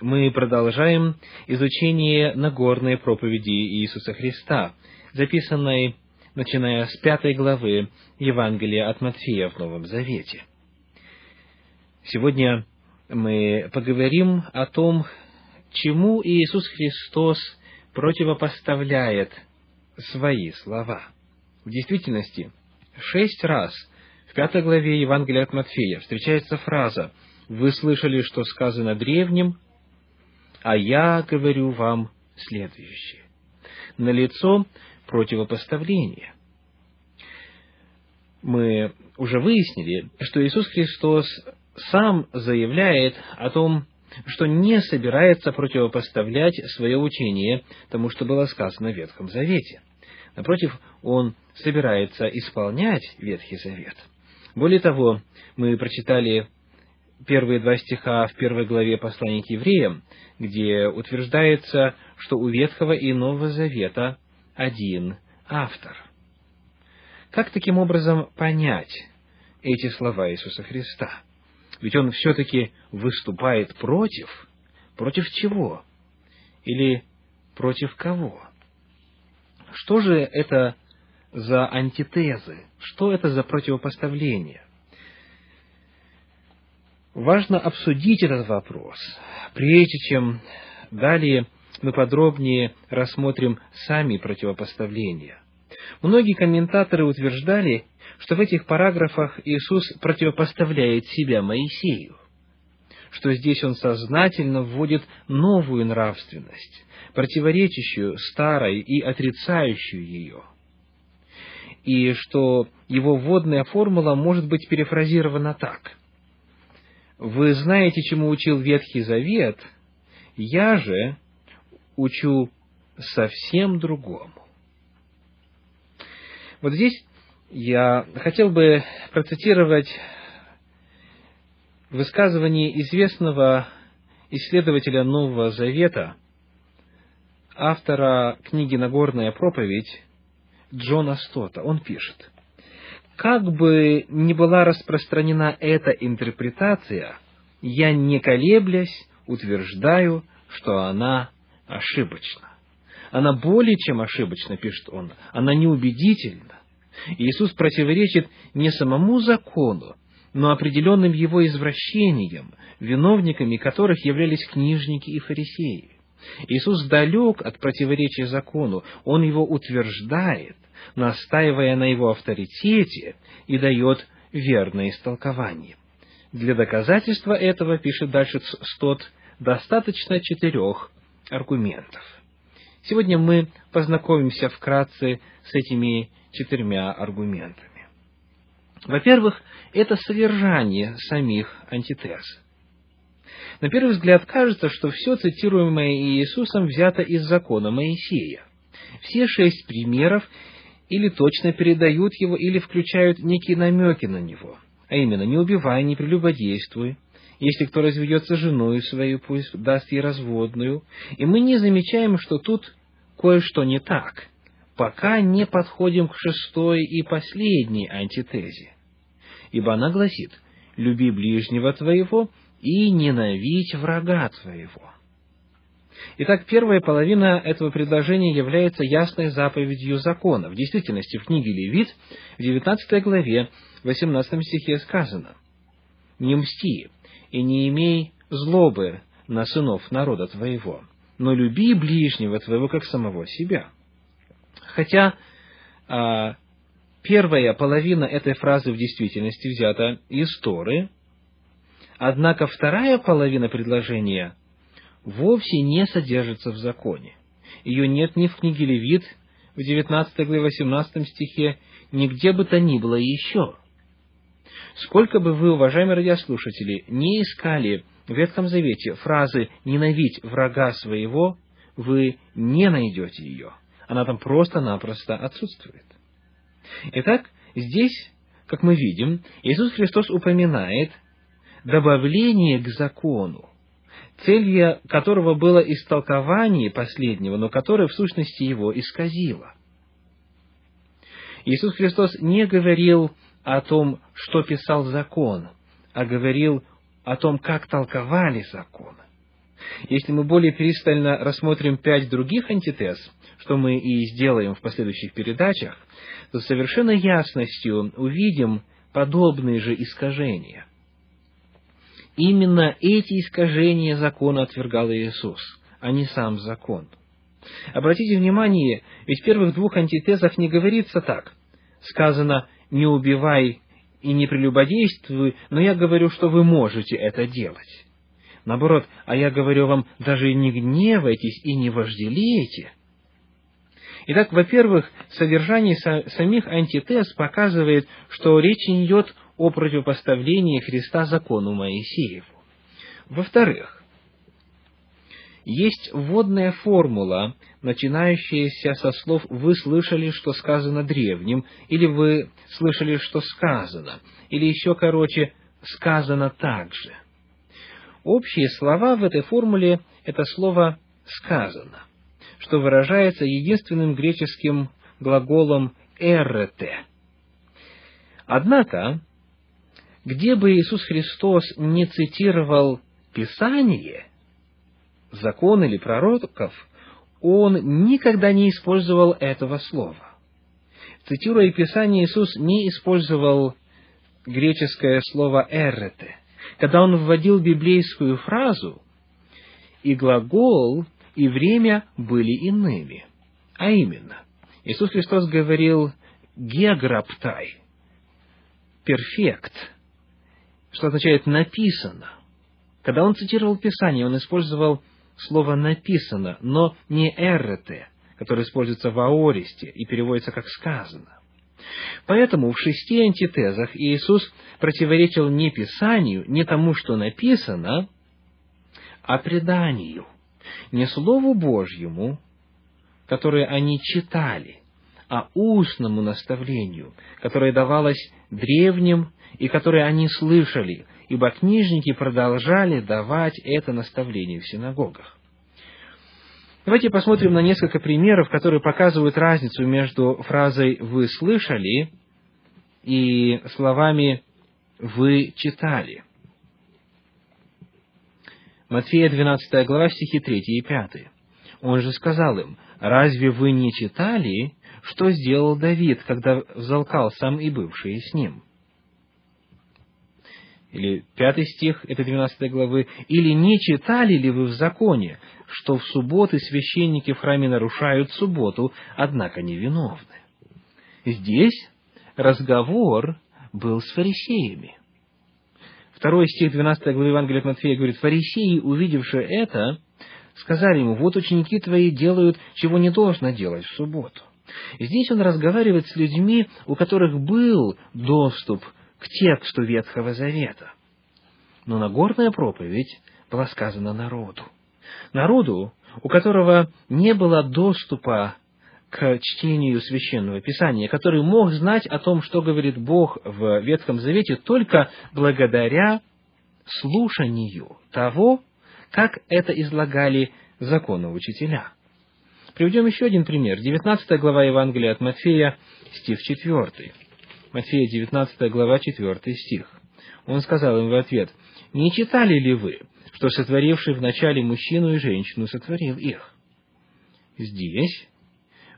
мы продолжаем изучение Нагорной проповеди Иисуса Христа, записанной, начиная с пятой главы Евангелия от Матфея в Новом Завете. Сегодня мы поговорим о том, чему Иисус Христос противопоставляет свои слова. В действительности, шесть раз в пятой главе Евангелия от Матфея встречается фраза «Вы слышали, что сказано древним, а я говорю вам следующее». Налицо противопоставление. Мы уже выяснили, что Иисус Христос сам заявляет о том, что не собирается противопоставлять свое учение тому, что было сказано в Ветхом Завете. Напротив, он собирается исполнять Ветхий Завет. Более того, мы прочитали первые два стиха в первой главе послания к евреям, где утверждается, что у Ветхого и Нового Завета один автор. Как таким образом понять эти слова Иисуса Христа? Ведь он все-таки выступает против. Против чего? Или против кого? Что же это за антитезы? Что это за противопоставление? Важно обсудить этот вопрос, прежде чем далее мы подробнее рассмотрим сами противопоставления. Многие комментаторы утверждали, что в этих параграфах Иисус противопоставляет себя Моисею, что здесь Он сознательно вводит новую нравственность, противоречащую старой и отрицающую ее, и что его вводная формула может быть перефразирована так. «Вы знаете, чему учил Ветхий Завет, я же учу совсем другому». Вот здесь я хотел бы процитировать высказывание известного исследователя Нового Завета, автора книги «Нагорная проповедь» Джона Стота. Он пишет, «Как бы ни была распространена эта интерпретация, я не колеблясь утверждаю, что она ошибочна. Она более чем ошибочна, пишет он, она неубедительна. Иисус противоречит не самому закону, но определенным его извращениям, виновниками которых являлись книжники и фарисеи. Иисус далек от противоречия закону, Он его утверждает, настаивая на его авторитете и дает верное истолкование. Для доказательства этого, пишет дальше Стот, достаточно четырех аргументов. Сегодня мы познакомимся вкратце с этими четырьмя аргументами. Во-первых, это содержание самих антитез. На первый взгляд кажется, что все цитируемое Иисусом взято из закона Моисея. Все шесть примеров или точно передают его, или включают некие намеки на него. А именно, не убивай, не прелюбодействуй, если кто разведется женой свою, пусть даст ей разводную. И мы не замечаем, что тут кое-что не так, пока не подходим к шестой и последней антитезе. Ибо она гласит, люби ближнего твоего и ненавидь врага твоего. Итак, первая половина этого предложения является ясной заповедью закона. В действительности, в книге Левит, в 19 главе, 18 стихе сказано, «Не мсти, и не имей злобы на сынов народа твоего, но люби ближнего твоего, как самого себя». Хотя а, первая половина этой фразы в действительности взята из Торы, однако вторая половина предложения вовсе не содержится в законе. Ее нет ни в книге Левит, в 19 главе 18 стихе, нигде бы то ни было еще. Сколько бы вы, уважаемые радиослушатели, не искали в Ветхом Завете фразы «ненавидь врага своего», вы не найдете ее. Она там просто-напросто отсутствует. Итак, здесь, как мы видим, Иисус Христос упоминает добавление к закону, целью которого было истолкование последнего, но которое в сущности его исказило. Иисус Христос не говорил о том, что писал закон, а говорил о том, как толковали закон. Если мы более пристально рассмотрим пять других антитез, что мы и сделаем в последующих передачах, то с совершенно ясностью увидим подобные же искажения. Именно эти искажения закона отвергал Иисус, а не сам закон. Обратите внимание, ведь в первых двух антитезах не говорится так. Сказано «не убивай и не прелюбодействуй», но я говорю, что вы можете это делать. Наоборот, а я говорю вам, даже не гневайтесь и не вожделеете – Итак, во-первых, содержание самих антитез показывает, что речь идет о противопоставлении Христа закону Моисееву. Во-вторых, есть вводная формула, начинающаяся со слов «вы слышали, что сказано древним», или «вы слышали, что сказано», или еще короче «сказано также». Общие слова в этой формуле – это слово «сказано» что выражается единственным греческим глаголом «эрете». Однако, где бы Иисус Христос не цитировал Писание, закон или пророков, Он никогда не использовал этого слова. Цитируя Писание, Иисус не использовал греческое слово «эрете». Когда Он вводил библейскую фразу, и глагол и время были иными. А именно, Иисус Христос говорил «геограптай», «перфект», что означает «написано». Когда он цитировал Писание, он использовал слово «написано», но не «эрете», которое используется в аористе и переводится как «сказано». Поэтому в шести антитезах Иисус противоречил не Писанию, не тому, что написано, а преданию не Слову Божьему, которое они читали, а устному наставлению, которое давалось древним и которое они слышали, ибо книжники продолжали давать это наставление в синагогах. Давайте посмотрим на несколько примеров, которые показывают разницу между фразой «вы слышали» и словами «вы читали». Матфея 12 глава, стихи 3 и 5. Он же сказал им, «Разве вы не читали, что сделал Давид, когда взалкал сам и бывшие с ним?» Или пятый стих этой 12 главы. «Или не читали ли вы в законе, что в субботы священники в храме нарушают субботу, однако невиновны?» Здесь разговор был с фарисеями. Второй стих 12 главы Евангелия от Матфея говорит, «Фарисеи, увидевшие это, сказали ему, вот ученики твои делают, чего не должно делать в субботу». И здесь он разговаривает с людьми, у которых был доступ к тексту Ветхого Завета. Но Нагорная проповедь была сказана народу. Народу, у которого не было доступа к чтению священного писания, который мог знать о том, что говорит Бог в Ветхом Завете только благодаря слушанию того, как это излагали законоучителя. Приведем еще один пример. 19 глава Евангелия от Матфея, стих 4. Матфея, 19 глава, 4 стих. Он сказал им в ответ, «Не читали ли вы, что сотворивший вначале мужчину и женщину сотворил их?» Здесь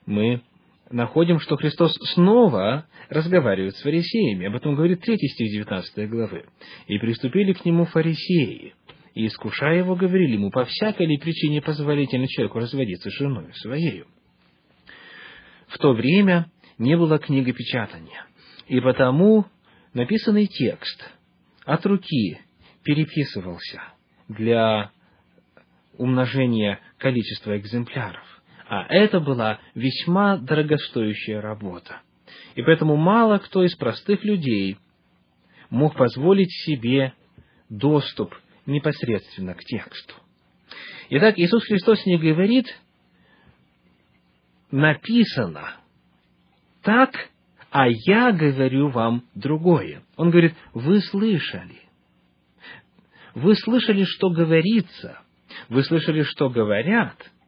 мы находим, что Христос снова разговаривает с фарисеями. Об этом говорит третий стих 19 главы. «И приступили к нему фарисеи, и, искушая его, говорили ему, по всякой ли причине позволительно человеку разводиться с женой своею». В то время не было книгопечатания, и потому написанный текст от руки переписывался для умножения количества экземпляров. А это была весьма дорогостоящая работа. И поэтому мало кто из простых людей мог позволить себе доступ непосредственно к тексту. Итак, Иисус Христос не говорит «написано так, а я говорю вам другое». Он говорит «вы слышали». Вы слышали, что говорится, вы слышали, что говорят –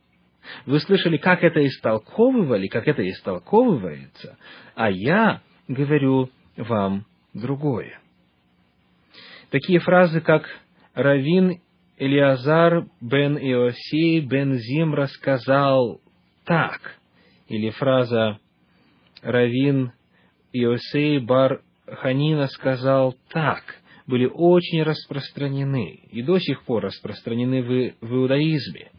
вы слышали, как это истолковывали, как это истолковывается, а я говорю вам другое. Такие фразы, как «равин Элиазар бен Иосей бен Зимра сказал так, или фраза Равин Иосей бар Ханина сказал так, были очень распространены и до сих пор распространены в, в иудаизме,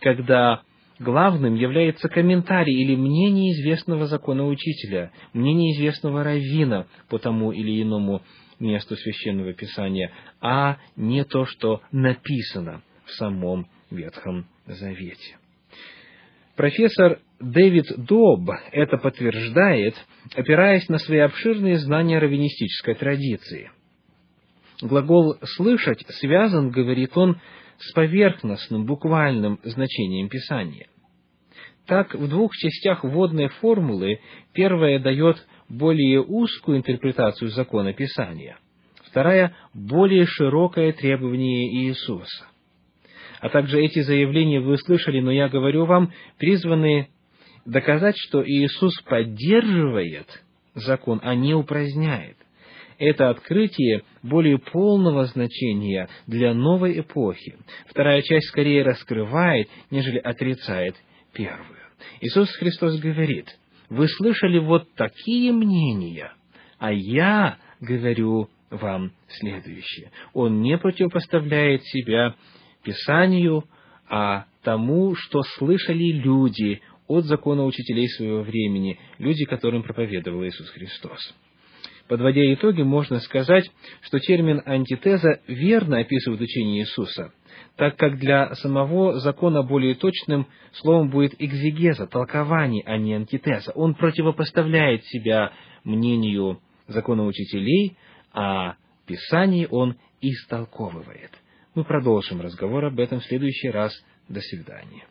когда главным является комментарий или мнение известного закона учителя, мнение известного раввина по тому или иному месту священного писания, а не то, что написано в самом Ветхом Завете. Профессор Дэвид Доб это подтверждает, опираясь на свои обширные знания раввинистической традиции. Глагол «слышать» связан, говорит он, с поверхностным, буквальным значением Писания. Так, в двух частях вводной формулы первая дает более узкую интерпретацию закона Писания, вторая – более широкое требование Иисуса. А также эти заявления вы слышали, но я говорю вам, призваны доказать, что Иисус поддерживает закон, а не упраздняет. Это открытие более полного значения для новой эпохи. Вторая часть скорее раскрывает, нежели отрицает первую. Иисус Христос говорит, вы слышали вот такие мнения, а я говорю вам следующее. Он не противопоставляет себя Писанию, а тому, что слышали люди от закона учителей своего времени, люди, которым проповедовал Иисус Христос. Подводя итоги, можно сказать, что термин «антитеза» верно описывает учение Иисуса, так как для самого закона более точным словом будет экзегеза, толкование, а не антитеза. Он противопоставляет себя мнению закона учителей, а Писание он истолковывает. Мы продолжим разговор об этом в следующий раз. До свидания.